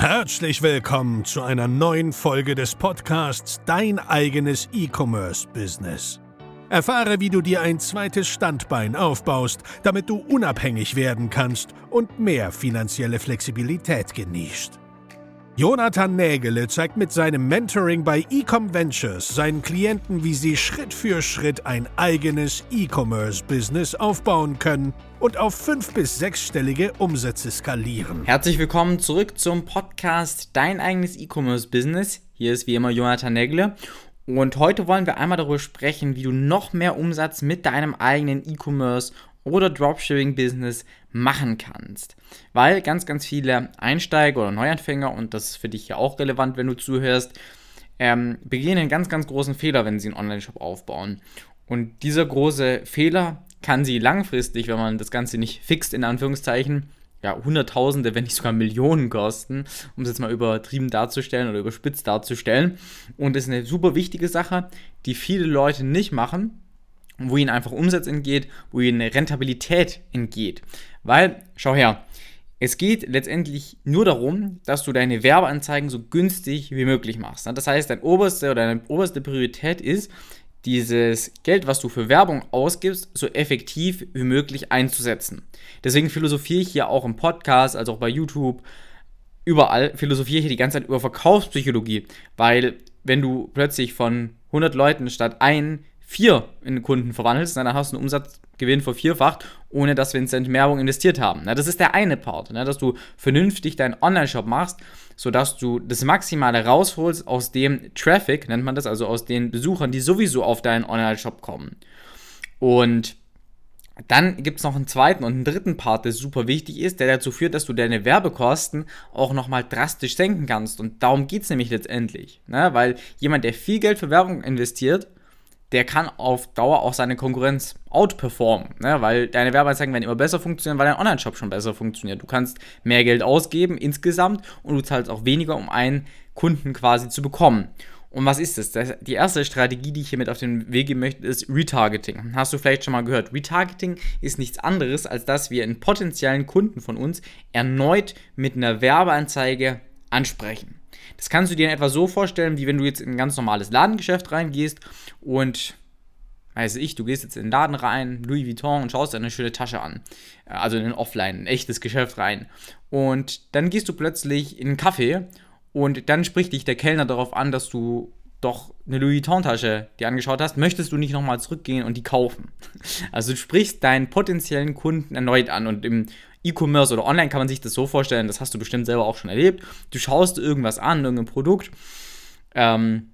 Herzlich willkommen zu einer neuen Folge des Podcasts Dein eigenes E-Commerce-Business. Erfahre, wie du dir ein zweites Standbein aufbaust, damit du unabhängig werden kannst und mehr finanzielle Flexibilität genießt. Jonathan Nägele zeigt mit seinem Mentoring bei Ecom Ventures seinen Klienten, wie sie Schritt für Schritt ein eigenes E-Commerce-Business aufbauen können und auf fünf- bis sechsstellige Umsätze skalieren. Herzlich willkommen zurück zum Podcast Dein eigenes E-Commerce-Business. Hier ist wie immer Jonathan Nägele und heute wollen wir einmal darüber sprechen, wie du noch mehr Umsatz mit deinem eigenen E-Commerce oder Dropshipping-Business machen kannst. Weil ganz, ganz viele Einsteiger oder Neuanfänger, und das ist für dich ja auch relevant, wenn du zuhörst, ähm, begehen einen ganz, ganz großen Fehler, wenn sie einen Online-Shop aufbauen. Und dieser große Fehler kann sie langfristig, wenn man das Ganze nicht fixt, in Anführungszeichen, ja, Hunderttausende, wenn nicht sogar Millionen kosten, um es jetzt mal übertrieben darzustellen oder überspitzt darzustellen. Und das ist eine super wichtige Sache, die viele Leute nicht machen, wo ihnen einfach Umsatz entgeht, wo ihnen Rentabilität entgeht. Weil, schau her, es geht letztendlich nur darum, dass du deine Werbeanzeigen so günstig wie möglich machst. Das heißt, deine oberste oder deine oberste Priorität ist, dieses Geld, was du für Werbung ausgibst, so effektiv wie möglich einzusetzen. Deswegen philosophiere ich hier auch im Podcast, also auch bei YouTube, überall philosophiere ich hier die ganze Zeit über Verkaufspsychologie, weil wenn du plötzlich von 100 Leuten statt ein vier in Kunden verwandelst, dann hast du einen Umsatzgewinn vervierfacht, ohne dass wir einen Cent Werbung investiert haben. das ist der eine Part, dass du vernünftig deinen Online-Shop machst, sodass du das Maximale rausholst aus dem Traffic, nennt man das, also aus den Besuchern, die sowieso auf deinen Online-Shop kommen. Und dann gibt es noch einen zweiten und einen dritten Part, der super wichtig ist, der dazu führt, dass du deine Werbekosten auch nochmal drastisch senken kannst. Und darum geht es nämlich letztendlich. Ne? Weil jemand, der viel Geld für Werbung investiert, der kann auf Dauer auch seine Konkurrenz outperformen, ne? weil deine Werbeanzeigen werden immer besser funktionieren, weil dein Online-Shop schon besser funktioniert. Du kannst mehr Geld ausgeben insgesamt und du zahlst auch weniger, um einen Kunden quasi zu bekommen. Und was ist das? das? Die erste Strategie, die ich hier mit auf den Weg geben möchte, ist Retargeting. Hast du vielleicht schon mal gehört? Retargeting ist nichts anderes, als dass wir einen potenziellen Kunden von uns erneut mit einer Werbeanzeige ansprechen. Das kannst du dir in etwa so vorstellen, wie wenn du jetzt in ein ganz normales Ladengeschäft reingehst und weiß ich, du gehst jetzt in den Laden rein, Louis Vuitton und schaust dir eine schöne Tasche an. Also in ein Offline, ein echtes Geschäft rein. Und dann gehst du plötzlich in einen Kaffee und dann spricht dich der Kellner darauf an, dass du doch eine Louis Vuitton-Tasche dir angeschaut hast, möchtest du nicht nochmal zurückgehen und die kaufen. Also du sprichst deinen potenziellen Kunden erneut an und im E-Commerce oder online kann man sich das so vorstellen, das hast du bestimmt selber auch schon erlebt. Du schaust irgendwas an, irgendein Produkt ähm,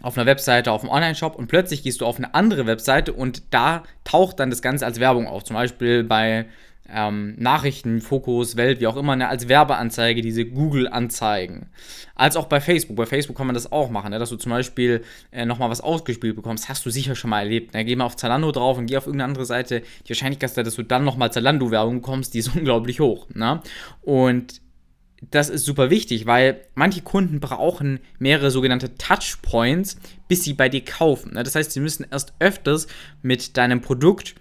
auf einer Webseite, auf einem Online-Shop und plötzlich gehst du auf eine andere Webseite und da taucht dann das Ganze als Werbung auf. Zum Beispiel bei ähm, Nachrichten, Fokus, Welt, wie auch immer, ne, als Werbeanzeige, diese Google-Anzeigen. Als auch bei Facebook. Bei Facebook kann man das auch machen, ne, dass du zum Beispiel äh, nochmal was ausgespielt bekommst. Hast du sicher schon mal erlebt. Ne? Geh mal auf Zalando drauf und geh auf irgendeine andere Seite. Die Wahrscheinlichkeit, dass du dann nochmal Zalando-Werbung bekommst, die ist unglaublich hoch. Ne? Und das ist super wichtig, weil manche Kunden brauchen mehrere sogenannte Touchpoints, bis sie bei dir kaufen. Ne? Das heißt, sie müssen erst öfters mit deinem Produkt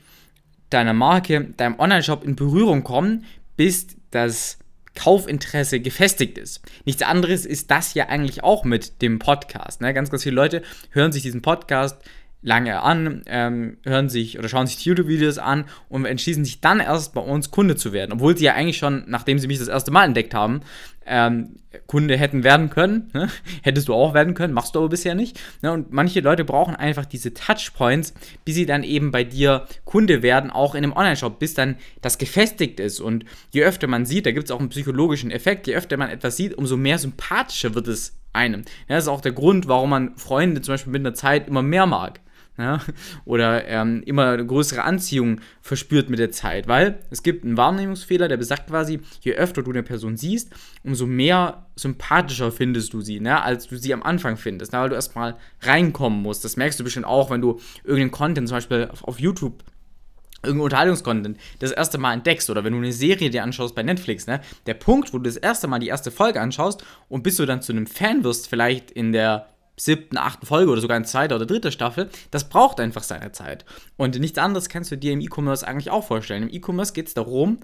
deiner Marke, deinem Online-Shop in Berührung kommen, bis das Kaufinteresse gefestigt ist. Nichts anderes ist das ja eigentlich auch mit dem Podcast. Ne? Ganz, ganz viele Leute hören sich diesen Podcast lange an, ähm, hören sich oder schauen sich YouTube-Videos an und entschließen sich dann erst bei uns Kunde zu werden. Obwohl sie ja eigentlich schon, nachdem sie mich das erste Mal entdeckt haben, ähm, Kunde hätten werden können. Ne? Hättest du auch werden können, machst du aber bisher nicht. Ne? Und manche Leute brauchen einfach diese Touchpoints, bis sie dann eben bei dir Kunde werden, auch in einem Online-Shop, bis dann das gefestigt ist. Und je öfter man sieht, da gibt es auch einen psychologischen Effekt, je öfter man etwas sieht, umso mehr sympathischer wird es einem. Ja, das ist auch der Grund, warum man Freunde zum Beispiel mit einer Zeit immer mehr mag ja, oder ähm, immer eine größere Anziehung verspürt mit der Zeit, weil es gibt einen Wahrnehmungsfehler, der besagt quasi, je öfter du eine Person siehst, umso mehr sympathischer findest du sie, ne, als du sie am Anfang findest, ne, weil du erstmal reinkommen musst. Das merkst du bestimmt auch, wenn du irgendeinen Content zum Beispiel auf, auf YouTube irgendein Unterhaltungskontent das erste Mal entdeckst oder wenn du eine Serie dir anschaust bei Netflix, ne, der Punkt, wo du das erste Mal die erste Folge anschaust und bis du dann zu einem Fan wirst, vielleicht in der siebten, achten Folge oder sogar in zweiter oder dritter Staffel, das braucht einfach seine Zeit. Und nichts anderes kannst du dir im E-Commerce eigentlich auch vorstellen. Im E-Commerce geht es darum,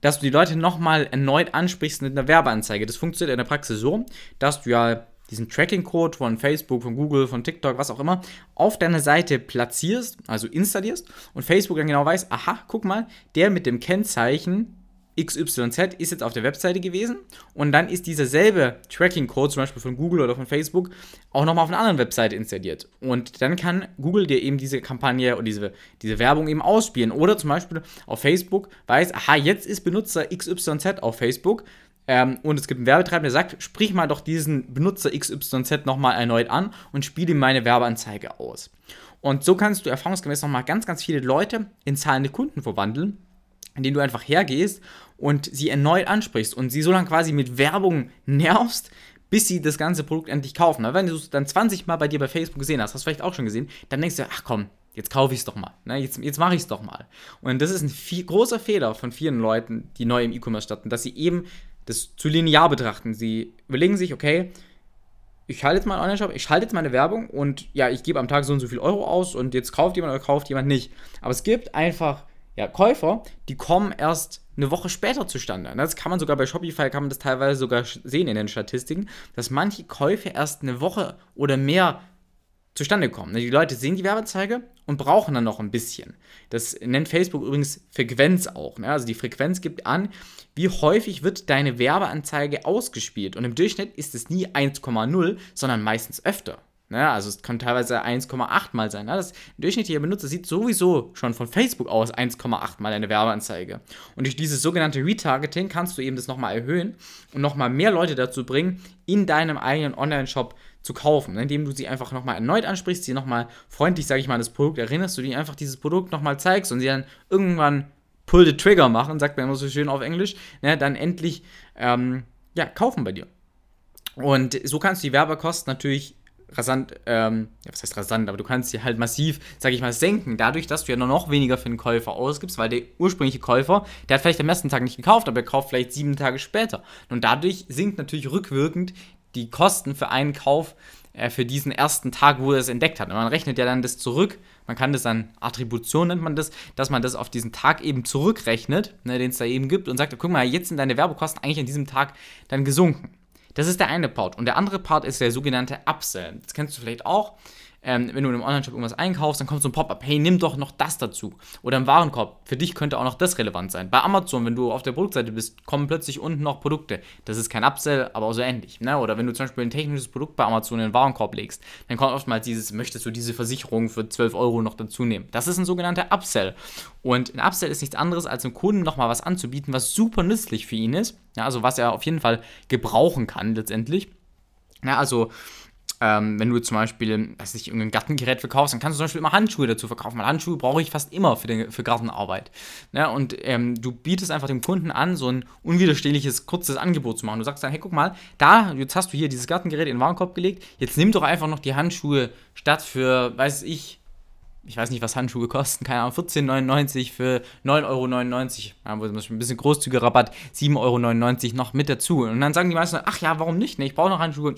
dass du die Leute nochmal erneut ansprichst mit einer Werbeanzeige. Das funktioniert in der Praxis so, dass du ja diesen Tracking-Code von Facebook, von Google, von TikTok, was auch immer, auf deiner Seite platzierst, also installierst und Facebook dann genau weiß, aha, guck mal, der mit dem Kennzeichen XYZ ist jetzt auf der Webseite gewesen und dann ist dieser selbe Tracking-Code, zum Beispiel von Google oder von Facebook, auch nochmal auf einer anderen Webseite installiert. Und dann kann Google dir eben diese Kampagne und diese, diese Werbung eben ausspielen. Oder zum Beispiel auf Facebook weiß, aha, jetzt ist Benutzer XYZ auf Facebook ähm, und es gibt einen Werbetreiber, der sagt, sprich mal doch diesen Benutzer XYZ nochmal erneut an und spiele ihm meine Werbeanzeige aus. Und so kannst du erfahrungsgemäß nochmal ganz, ganz viele Leute in zahlende Kunden verwandeln indem du einfach hergehst und sie erneut ansprichst und sie so lange quasi mit Werbung nervst, bis sie das ganze Produkt endlich kaufen. Aber wenn du es dann 20 Mal bei dir bei Facebook gesehen hast, hast du vielleicht auch schon gesehen, dann denkst du, ach komm, jetzt kaufe ich es doch mal. Ne? Jetzt, jetzt mache ich es doch mal. Und das ist ein viel, großer Fehler von vielen Leuten, die neu im E-Commerce starten, dass sie eben das zu linear betrachten. Sie überlegen sich, okay, ich halte jetzt mal einen Online-Shop, ich schalte jetzt meine Werbung und ja, ich gebe am Tag so und so viel Euro aus und jetzt kauft jemand oder kauft jemand nicht. Aber es gibt einfach ja, Käufer, die kommen erst eine Woche später zustande. Das kann man sogar bei Shopify, kann man das teilweise sogar sehen in den Statistiken, dass manche Käufe erst eine Woche oder mehr zustande kommen. Die Leute sehen die Werbezeige und brauchen dann noch ein bisschen. Das nennt Facebook übrigens Frequenz auch. Ne? Also die Frequenz gibt an, wie häufig wird deine Werbeanzeige ausgespielt. Und im Durchschnitt ist es nie 1,0, sondern meistens öfter. Ne? Also es kann teilweise 1,8 mal sein. Ne? Das durchschnittliche Benutzer sieht sowieso schon von Facebook aus 1,8 mal eine Werbeanzeige. Und durch dieses sogenannte Retargeting kannst du eben das nochmal erhöhen und nochmal mehr Leute dazu bringen, in deinem eigenen Online-Shop zu kaufen, ne? indem du sie einfach nochmal erneut ansprichst, sie nochmal freundlich, sage ich mal, an das Produkt erinnerst, du ihnen einfach dieses Produkt nochmal zeigst und sie dann irgendwann pull the trigger machen, sagt man immer so schön auf Englisch, ne? dann endlich ähm, ja, kaufen bei dir. Und so kannst du die Werbekosten natürlich rasant, ähm, ja, was heißt rasant, aber du kannst sie halt massiv, sag ich mal, senken, dadurch, dass du ja nur noch weniger für den Käufer ausgibst, weil der ursprüngliche Käufer, der hat vielleicht am ersten Tag nicht gekauft, aber er kauft vielleicht sieben Tage später. Und dadurch sinkt natürlich rückwirkend die Kosten für einen Kauf äh, für diesen ersten Tag, wo er es entdeckt hat. Und man rechnet ja dann das zurück, man kann das dann Attribution nennt man das, dass man das auf diesen Tag eben zurückrechnet, ne, den es da eben gibt und sagt, guck mal, jetzt sind deine Werbekosten eigentlich an diesem Tag dann gesunken. Das ist der eine Part. Und der andere Part ist der sogenannte Upsell. Das kennst du vielleicht auch. Ähm, wenn du in einem Online-Shop irgendwas einkaufst, dann kommt so ein Pop-up, hey, nimm doch noch das dazu. Oder im Warenkorb, für dich könnte auch noch das relevant sein. Bei Amazon, wenn du auf der Produktseite bist, kommen plötzlich unten noch Produkte. Das ist kein Upsell, aber auch so ähnlich. Ne? Oder wenn du zum Beispiel ein technisches Produkt bei Amazon in den Warenkorb legst, dann kommt oftmals dieses, möchtest du diese Versicherung für 12 Euro noch dazu nehmen. Das ist ein sogenannter Upsell. Und ein Upsell ist nichts anderes, als dem Kunden nochmal was anzubieten, was super nützlich für ihn ist. Ja, also was er auf jeden Fall gebrauchen kann letztendlich. Ja, also ähm, wenn du zum Beispiel, weiß ich, irgendein Gartengerät verkaufst, dann kannst du zum Beispiel immer Handschuhe dazu verkaufen, weil Handschuhe brauche ich fast immer für, den, für Gartenarbeit. Ja, und ähm, du bietest einfach dem Kunden an, so ein unwiderstehliches, kurzes Angebot zu machen. Du sagst dann, hey, guck mal, da, jetzt hast du hier dieses Gartengerät in den Warenkorb gelegt, jetzt nimm doch einfach noch die Handschuhe statt für, weiß ich, ich weiß nicht, was Handschuhe kosten, keine Ahnung, 14,99 für 9,99 Euro, ja, ein bisschen großzügiger Rabatt, 7,99 Euro noch mit dazu. Und dann sagen die meisten, ach ja, warum nicht? Ne, ich brauche noch Handschuhe,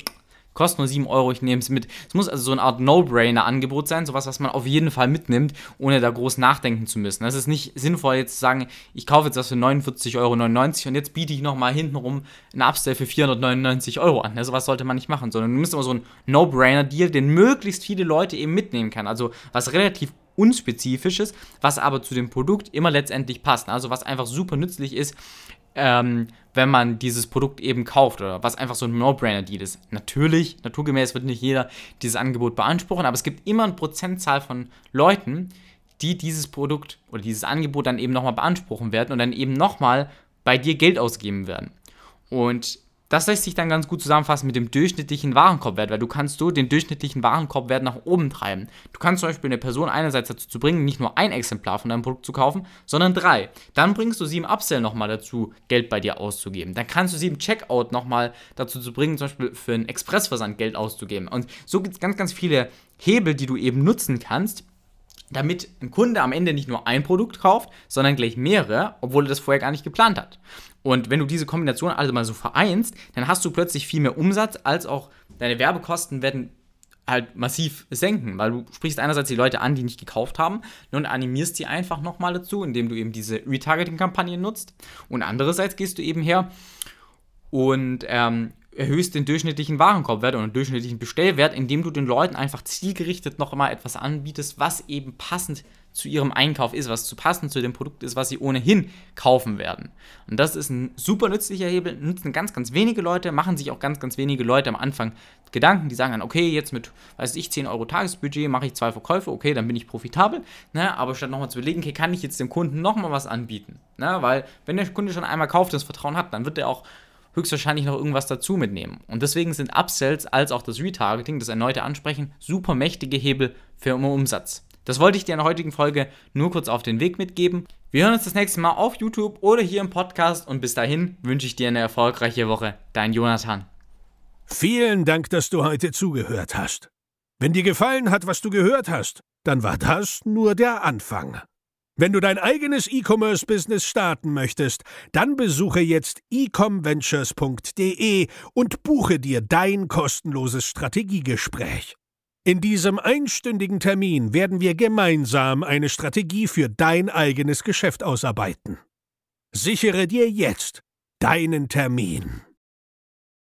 Kostet nur 7 Euro, ich nehme es mit. Es muss also so eine Art No-Brainer-Angebot sein, sowas, was man auf jeden Fall mitnimmt, ohne da groß nachdenken zu müssen. Es ist nicht sinnvoll, jetzt zu sagen, ich kaufe jetzt das für 49,99 Euro und jetzt biete ich nochmal hintenrum einen Upsell für 499 Euro an. Also was sollte man nicht machen, sondern du musst immer so einen No-Brainer-Deal, den möglichst viele Leute eben mitnehmen kann. Also was relativ unspezifisches, was aber zu dem Produkt immer letztendlich passt. Also was einfach super nützlich ist, ähm, wenn man dieses Produkt eben kauft oder was einfach so ein No-Brainer-Deal ist. Natürlich, naturgemäß wird nicht jeder dieses Angebot beanspruchen, aber es gibt immer eine Prozentzahl von Leuten, die dieses Produkt oder dieses Angebot dann eben nochmal beanspruchen werden und dann eben nochmal bei dir Geld ausgeben werden. Und das lässt sich dann ganz gut zusammenfassen mit dem durchschnittlichen Warenkorbwert, weil du kannst so den durchschnittlichen Warenkorbwert nach oben treiben. Du kannst zum Beispiel eine Person einerseits dazu zu bringen, nicht nur ein Exemplar von deinem Produkt zu kaufen, sondern drei. Dann bringst du sie im Upsell nochmal dazu, Geld bei dir auszugeben. Dann kannst du sie im Checkout nochmal dazu zu bringen, zum Beispiel für einen Expressversand Geld auszugeben. Und so gibt es ganz, ganz viele Hebel, die du eben nutzen kannst, damit ein Kunde am Ende nicht nur ein Produkt kauft, sondern gleich mehrere, obwohl er das vorher gar nicht geplant hat. Und wenn du diese Kombination also mal so vereinst, dann hast du plötzlich viel mehr Umsatz, als auch deine Werbekosten werden halt massiv senken, weil du sprichst einerseits die Leute an, die nicht gekauft haben und animierst sie einfach nochmal dazu, indem du eben diese Retargeting-Kampagnen nutzt und andererseits gehst du eben her und ähm, erhöhst den durchschnittlichen Warenkorbwert oder den durchschnittlichen Bestellwert, indem du den Leuten einfach zielgerichtet noch mal etwas anbietest, was eben passend zu ihrem Einkauf ist, was zu passend zu dem Produkt ist, was sie ohnehin kaufen werden. Und das ist ein super nützlicher Hebel, nutzen ganz, ganz wenige Leute, machen sich auch ganz, ganz wenige Leute am Anfang Gedanken, die sagen dann, okay, jetzt mit, weiß ich, 10 Euro Tagesbudget mache ich zwei Verkäufe, okay, dann bin ich profitabel, ne? aber statt nochmal zu überlegen, okay, kann ich jetzt dem Kunden nochmal was anbieten, ne? weil wenn der Kunde schon einmal kauft, das Vertrauen hat, dann wird er auch höchstwahrscheinlich noch irgendwas dazu mitnehmen. Und deswegen sind Upsells als auch das Retargeting, das erneute Ansprechen, super mächtige Hebel für Umsatz. Das wollte ich dir in der heutigen Folge nur kurz auf den Weg mitgeben. Wir hören uns das nächste Mal auf YouTube oder hier im Podcast und bis dahin wünsche ich dir eine erfolgreiche Woche. Dein Jonathan. Vielen Dank, dass du heute zugehört hast. Wenn dir gefallen hat, was du gehört hast, dann war das nur der Anfang. Wenn du dein eigenes E-Commerce-Business starten möchtest, dann besuche jetzt ecomventures.de und buche dir dein kostenloses Strategiegespräch. In diesem einstündigen Termin werden wir gemeinsam eine Strategie für dein eigenes Geschäft ausarbeiten. Sichere dir jetzt deinen Termin.